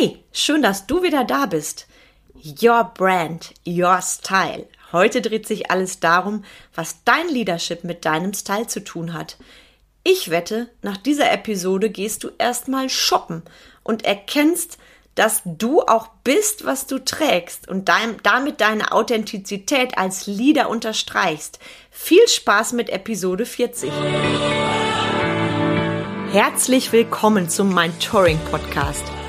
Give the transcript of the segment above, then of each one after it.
Hey, schön, dass du wieder da bist. Your Brand, Your Style. Heute dreht sich alles darum, was dein Leadership mit deinem Style zu tun hat. Ich wette, nach dieser Episode gehst du erstmal shoppen und erkennst, dass du auch bist, was du trägst und dein, damit deine Authentizität als Leader unterstreichst. Viel Spaß mit Episode 40. Herzlich willkommen zum Mind Touring Podcast,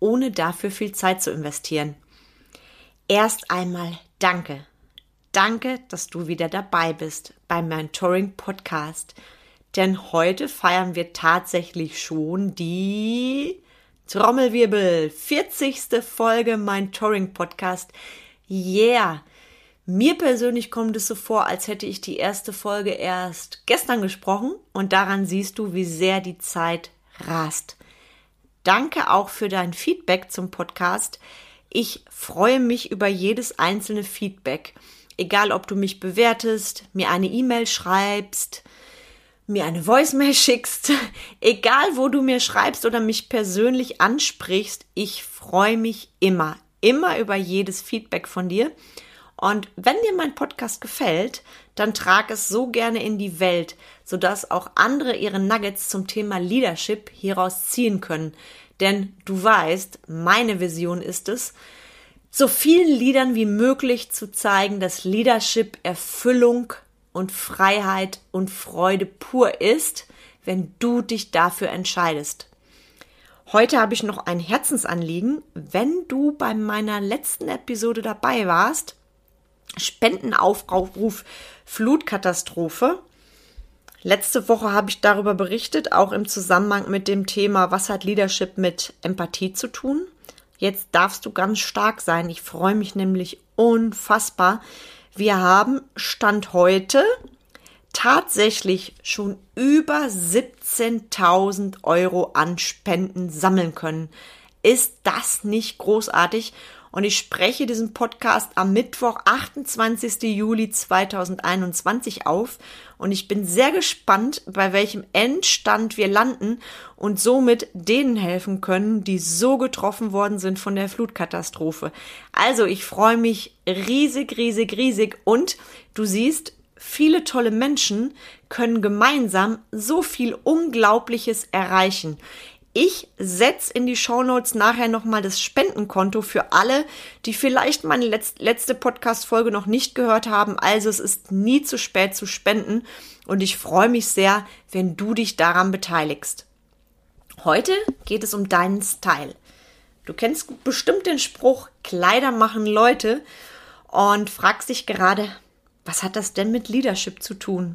ohne dafür viel Zeit zu investieren. Erst einmal danke. Danke, dass du wieder dabei bist beim Mentoring Podcast. Denn heute feiern wir tatsächlich schon die Trommelwirbel 40. Folge Mentoring Podcast. Yeah! Mir persönlich kommt es so vor, als hätte ich die erste Folge erst gestern gesprochen und daran siehst du, wie sehr die Zeit rast. Danke auch für dein Feedback zum Podcast. Ich freue mich über jedes einzelne Feedback. Egal, ob du mich bewertest, mir eine E-Mail schreibst, mir eine Voicemail schickst, egal wo du mir schreibst oder mich persönlich ansprichst, ich freue mich immer, immer über jedes Feedback von dir. Und wenn dir mein Podcast gefällt, dann trag es so gerne in die Welt, sodass auch andere ihre Nuggets zum Thema Leadership hieraus ziehen können. Denn du weißt, meine Vision ist es, so vielen Liedern wie möglich zu zeigen, dass Leadership Erfüllung und Freiheit und Freude pur ist, wenn du dich dafür entscheidest. Heute habe ich noch ein Herzensanliegen. Wenn du bei meiner letzten Episode dabei warst, Spendenaufruf Flutkatastrophe. Letzte Woche habe ich darüber berichtet, auch im Zusammenhang mit dem Thema, was hat Leadership mit Empathie zu tun. Jetzt darfst du ganz stark sein. Ich freue mich nämlich unfassbar. Wir haben Stand heute tatsächlich schon über 17.000 Euro an Spenden sammeln können. Ist das nicht großartig? Und ich spreche diesen Podcast am Mittwoch, 28. Juli 2021 auf und ich bin sehr gespannt, bei welchem Endstand wir landen und somit denen helfen können, die so getroffen worden sind von der Flutkatastrophe. Also ich freue mich riesig, riesig, riesig und du siehst, viele tolle Menschen können gemeinsam so viel Unglaubliches erreichen. Ich setze in die Shownotes nachher nochmal das Spendenkonto für alle, die vielleicht meine letzte Podcast-Folge noch nicht gehört haben. Also es ist nie zu spät zu spenden und ich freue mich sehr, wenn du dich daran beteiligst. Heute geht es um deinen Style. Du kennst bestimmt den Spruch, Kleider machen Leute und fragst dich gerade, was hat das denn mit Leadership zu tun?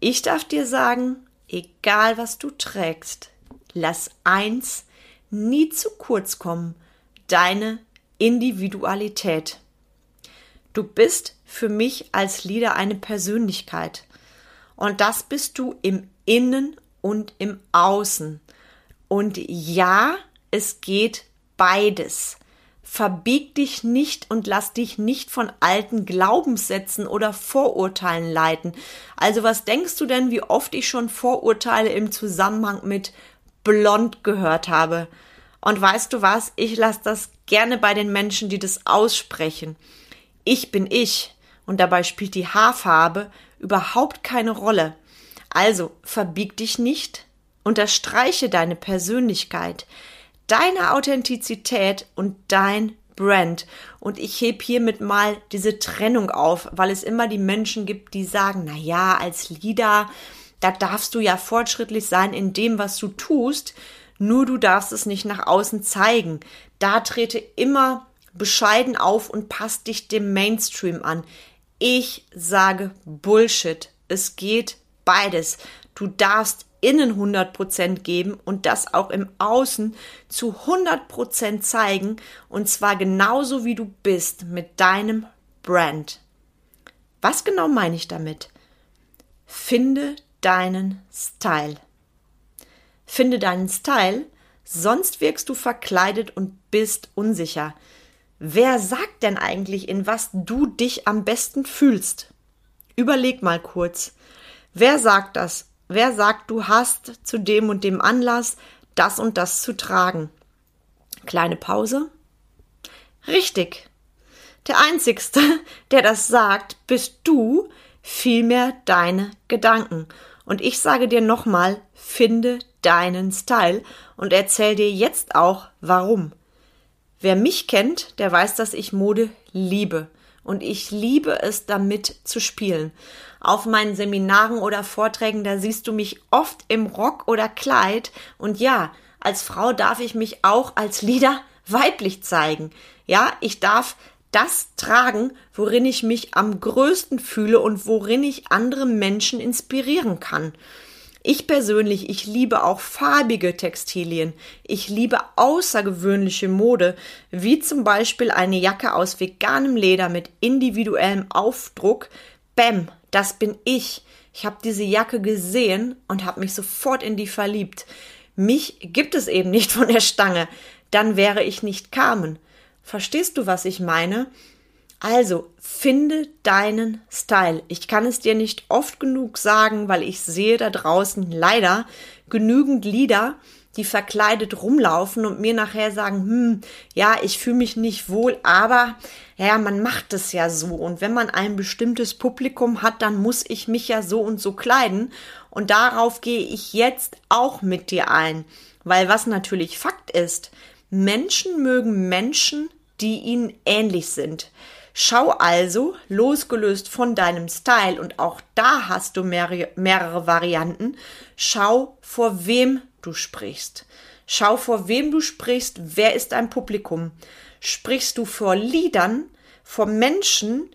Ich darf dir sagen, egal was du trägst, lass eins nie zu kurz kommen, deine Individualität. Du bist für mich als Leader eine Persönlichkeit. Und das bist du im Innen und im Außen. Und ja, es geht beides. Verbieg dich nicht und lass dich nicht von alten Glaubenssätzen oder Vorurteilen leiten. Also was denkst du denn, wie oft ich schon Vorurteile im Zusammenhang mit blond gehört habe. Und weißt du was? Ich lasse das gerne bei den Menschen, die das aussprechen. Ich bin ich. Und dabei spielt die Haarfarbe überhaupt keine Rolle. Also verbieg dich nicht, unterstreiche deine Persönlichkeit, deine Authentizität und dein Brand. Und ich heb hiermit mal diese Trennung auf, weil es immer die Menschen gibt, die sagen, na ja, als Leader, da darfst du ja fortschrittlich sein in dem, was du tust, nur du darfst es nicht nach außen zeigen. Da trete immer bescheiden auf und passt dich dem Mainstream an. Ich sage Bullshit. Es geht beides. Du darfst innen 100% geben und das auch im Außen zu 100% zeigen und zwar genauso wie du bist mit deinem Brand. Was genau meine ich damit? Finde deinen Style. Finde deinen Style, sonst wirkst du verkleidet und bist unsicher. Wer sagt denn eigentlich, in was du dich am besten fühlst? Überleg mal kurz. Wer sagt das? Wer sagt, du hast zu dem und dem Anlass das und das zu tragen? Kleine Pause. Richtig. Der Einzigste, der das sagt, bist du, vielmehr deine Gedanken. Und ich sage dir nochmal, finde deinen Style und erzähl dir jetzt auch, warum. Wer mich kennt, der weiß, dass ich Mode liebe. Und ich liebe es, damit zu spielen. Auf meinen Seminaren oder Vorträgen, da siehst du mich oft im Rock oder Kleid. Und ja, als Frau darf ich mich auch als Leader weiblich zeigen. Ja, ich darf das tragen, worin ich mich am größten fühle und worin ich andere Menschen inspirieren kann. Ich persönlich, ich liebe auch farbige Textilien. Ich liebe außergewöhnliche Mode, wie zum Beispiel eine Jacke aus veganem Leder mit individuellem Aufdruck. Bäm, das bin ich. Ich habe diese Jacke gesehen und habe mich sofort in die verliebt. Mich gibt es eben nicht von der Stange. Dann wäre ich nicht Carmen. Verstehst du, was ich meine? Also, finde deinen Style. Ich kann es dir nicht oft genug sagen, weil ich sehe da draußen leider genügend Lieder, die verkleidet rumlaufen und mir nachher sagen, hm, ja, ich fühle mich nicht wohl, aber ja, man macht es ja so. Und wenn man ein bestimmtes Publikum hat, dann muss ich mich ja so und so kleiden. Und darauf gehe ich jetzt auch mit dir ein. Weil was natürlich Fakt ist, Menschen mögen Menschen, die ihnen ähnlich sind. Schau also, losgelöst von deinem Style, und auch da hast du mehrere, mehrere Varianten, schau, vor wem du sprichst. Schau, vor wem du sprichst, wer ist dein Publikum. Sprichst du vor Liedern, vor Menschen,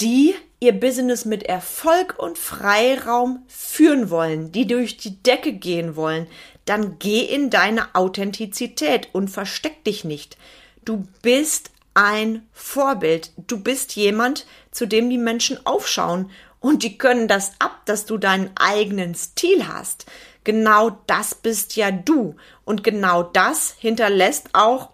die ihr Business mit Erfolg und Freiraum führen wollen, die durch die Decke gehen wollen, dann geh in deine Authentizität und versteck dich nicht. Du bist ein Vorbild. Du bist jemand, zu dem die Menschen aufschauen und die können das ab, dass du deinen eigenen Stil hast. Genau das bist ja du und genau das hinterlässt auch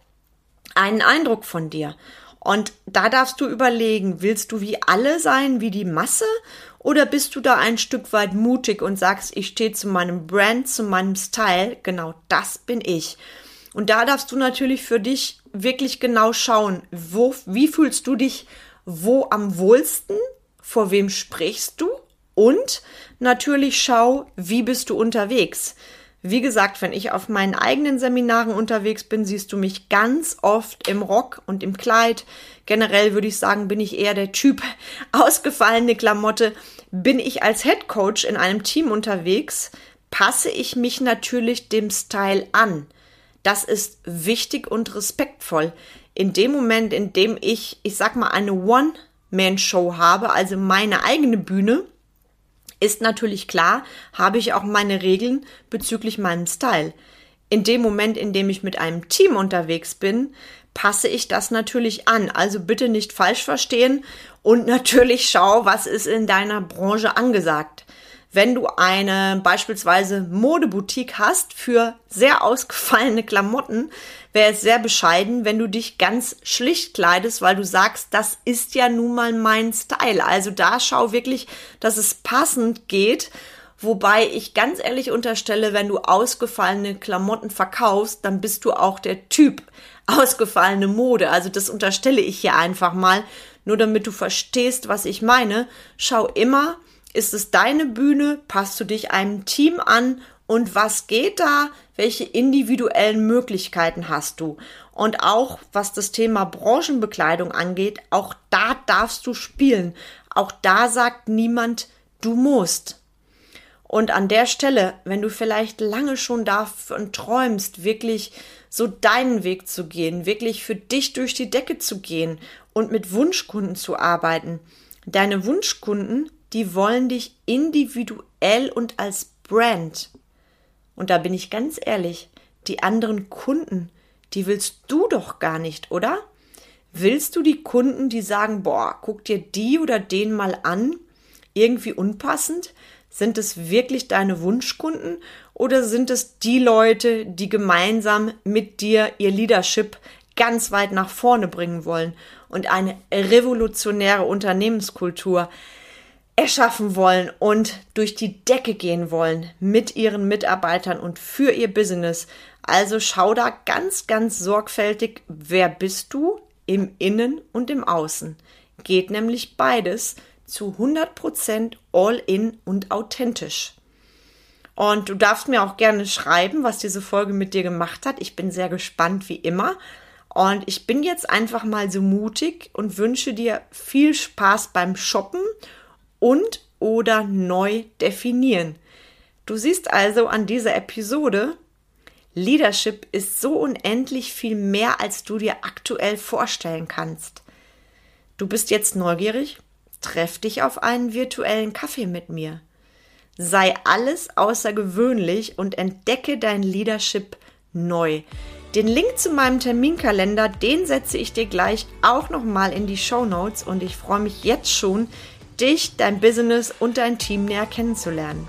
einen Eindruck von dir. Und da darfst du überlegen, willst du wie alle sein, wie die Masse oder bist du da ein Stück weit mutig und sagst, ich stehe zu meinem Brand, zu meinem Style, genau das bin ich. Und da darfst du natürlich für dich wirklich genau schauen, wo, wie fühlst du dich wo am wohlsten, vor wem sprichst du und natürlich schau, wie bist du unterwegs. Wie gesagt, wenn ich auf meinen eigenen Seminaren unterwegs bin, siehst du mich ganz oft im Rock und im Kleid. Generell würde ich sagen, bin ich eher der Typ ausgefallene Klamotte. Bin ich als Head Coach in einem Team unterwegs, passe ich mich natürlich dem Style an. Das ist wichtig und respektvoll. In dem Moment, in dem ich, ich sag mal, eine One-Man-Show habe, also meine eigene Bühne, ist natürlich klar, habe ich auch meine Regeln bezüglich meinem Style. In dem Moment, in dem ich mit einem Team unterwegs bin, passe ich das natürlich an. Also bitte nicht falsch verstehen und natürlich schau, was ist in deiner Branche angesagt wenn du eine beispielsweise Modeboutique hast für sehr ausgefallene Klamotten, wäre es sehr bescheiden, wenn du dich ganz schlicht kleidest, weil du sagst, das ist ja nun mal mein Style. Also da schau wirklich, dass es passend geht. Wobei ich ganz ehrlich unterstelle, wenn du ausgefallene Klamotten verkaufst, dann bist du auch der Typ ausgefallene Mode. Also das unterstelle ich hier einfach mal, nur damit du verstehst, was ich meine. Schau immer, ist es deine Bühne? Passt du dich einem Team an? Und was geht da? Welche individuellen Möglichkeiten hast du? Und auch was das Thema Branchenbekleidung angeht, auch da darfst du spielen. Auch da sagt niemand, du musst. Und an der Stelle, wenn du vielleicht lange schon davon träumst, wirklich so deinen Weg zu gehen, wirklich für dich durch die Decke zu gehen und mit Wunschkunden zu arbeiten, deine Wunschkunden die wollen dich individuell und als Brand. Und da bin ich ganz ehrlich, die anderen Kunden, die willst du doch gar nicht, oder? Willst du die Kunden, die sagen, boah, guck dir die oder den mal an, irgendwie unpassend? Sind es wirklich deine Wunschkunden oder sind es die Leute, die gemeinsam mit dir ihr Leadership ganz weit nach vorne bringen wollen und eine revolutionäre Unternehmenskultur erschaffen wollen und durch die Decke gehen wollen mit ihren Mitarbeitern und für ihr Business. Also schau da ganz, ganz sorgfältig, wer bist du im Innen und im Außen. Geht nämlich beides zu 100% all in und authentisch. Und du darfst mir auch gerne schreiben, was diese Folge mit dir gemacht hat. Ich bin sehr gespannt, wie immer. Und ich bin jetzt einfach mal so mutig und wünsche dir viel Spaß beim Shoppen und oder neu definieren. Du siehst also an dieser Episode, Leadership ist so unendlich viel mehr, als du dir aktuell vorstellen kannst. Du bist jetzt neugierig? Treff dich auf einen virtuellen Kaffee mit mir. Sei alles außergewöhnlich und entdecke dein Leadership neu. Den Link zu meinem Terminkalender, den setze ich dir gleich auch nochmal in die Show Notes und ich freue mich jetzt schon, dich, dein Business und dein Team näher kennenzulernen.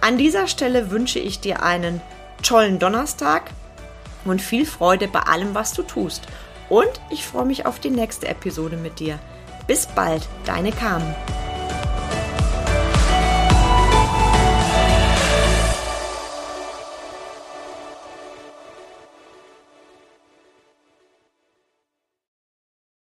An dieser Stelle wünsche ich dir einen tollen Donnerstag und viel Freude bei allem, was du tust. Und ich freue mich auf die nächste Episode mit dir. Bis bald, deine Carmen.